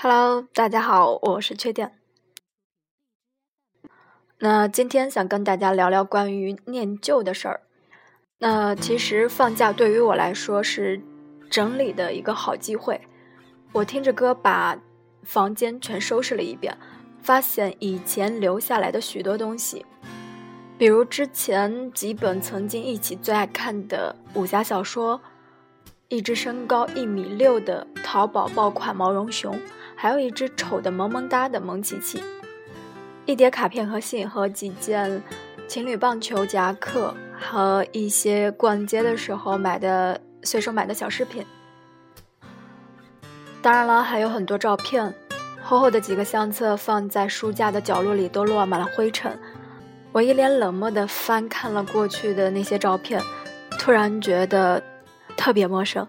Hello，大家好，我是缺点。那今天想跟大家聊聊关于念旧的事儿。那其实放假对于我来说是整理的一个好机会。我听着歌把房间全收拾了一遍，发现以前留下来的许多东西，比如之前几本曾经一起最爱看的武侠小说，一只身高一米六的淘宝爆款毛绒熊。还有一只丑的萌萌哒的萌琪琪，一叠卡片和信和几件情侣棒球夹克和一些逛街的时候买的随手买的小饰品。当然了，还有很多照片，厚厚的几个相册放在书架的角落里都落满了灰尘。我一脸冷漠地翻看了过去的那些照片，突然觉得特别陌生。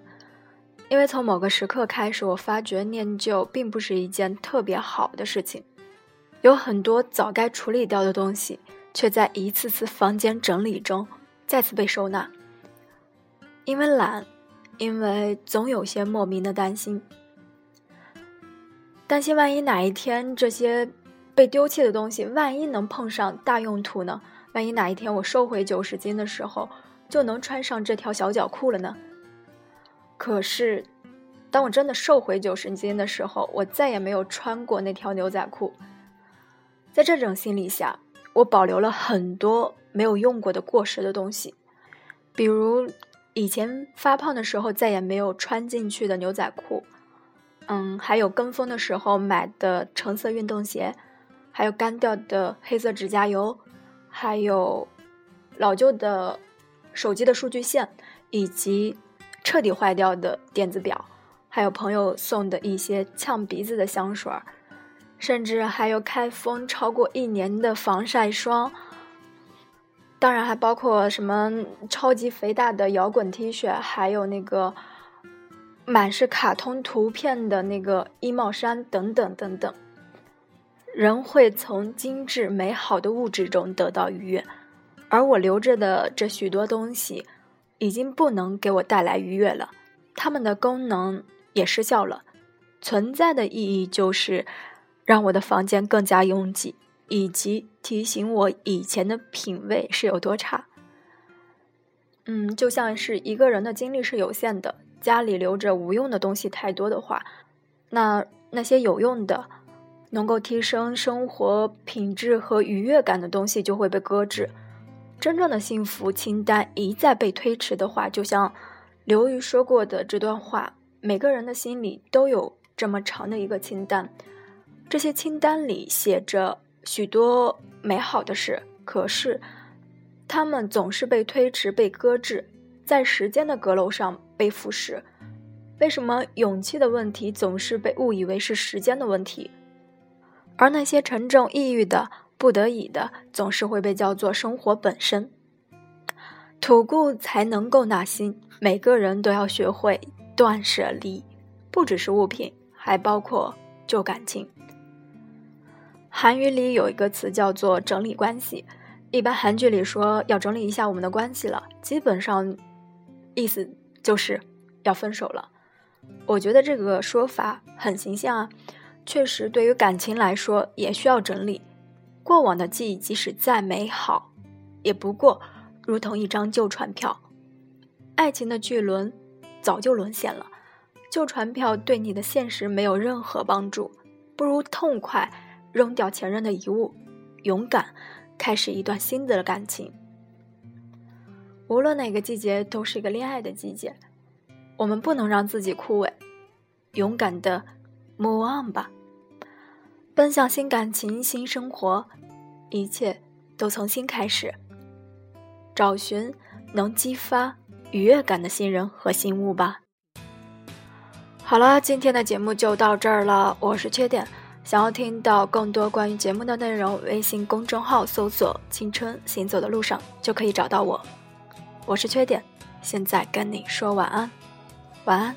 因为从某个时刻开始，我发觉念旧并不是一件特别好的事情，有很多早该处理掉的东西，却在一次次房间整理中再次被收纳。因为懒，因为总有些莫名的担心，担心万一哪一天这些被丢弃的东西，万一能碰上大用途呢？万一哪一天我瘦回九十斤的时候，就能穿上这条小脚裤了呢？可是，当我真的瘦回九十斤的时候，我再也没有穿过那条牛仔裤。在这种心理下，我保留了很多没有用过的过时的东西，比如以前发胖的时候再也没有穿进去的牛仔裤，嗯，还有跟风的时候买的橙色运动鞋，还有干掉的黑色指甲油，还有老旧的手机的数据线，以及。彻底坏掉的电子表，还有朋友送的一些呛鼻子的香水儿，甚至还有开封超过一年的防晒霜。当然还包括什么超级肥大的摇滚 T 恤，还有那个满是卡通图片的那个衣帽衫等等等等。人会从精致美好的物质中得到愉悦，而我留着的这许多东西。已经不能给我带来愉悦了，它们的功能也失效了，存在的意义就是让我的房间更加拥挤，以及提醒我以前的品味是有多差。嗯，就像是一个人的精力是有限的，家里留着无用的东西太多的话，那那些有用的、能够提升生活品质和愉悦感的东西就会被搁置。真正的幸福清单一再被推迟的话，就像刘瑜说过的这段话：每个人的心里都有这么长的一个清单，这些清单里写着许多美好的事，可是他们总是被推迟、被搁置，在时间的阁楼上被腐蚀。为什么勇气的问题总是被误以为是时间的问题，而那些沉重抑郁的？不得已的，总是会被叫做生活本身。吐故才能够纳新，每个人都要学会断舍离，不只是物品，还包括旧感情。韩语里有一个词叫做整理关系，一般韩剧里说要整理一下我们的关系了，基本上意思就是要分手了。我觉得这个说法很形象啊，确实对于感情来说也需要整理。过往的记忆，即使再美好，也不过如同一张旧船票。爱情的巨轮早就沦陷了，旧船票对你的现实没有任何帮助。不如痛快扔掉前任的遗物，勇敢开始一段新的感情。无论哪个季节，都是一个恋爱的季节。我们不能让自己枯萎，勇敢的 move on 吧。奔向新感情、新生活，一切都从新开始。找寻能激发愉悦感的新人和新物吧。好了，今天的节目就到这儿了。我是缺点，想要听到更多关于节目的内容，微信公众号搜索“青春行走的路上”就可以找到我。我是缺点，现在跟你说晚安，晚安。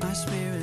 my spirit.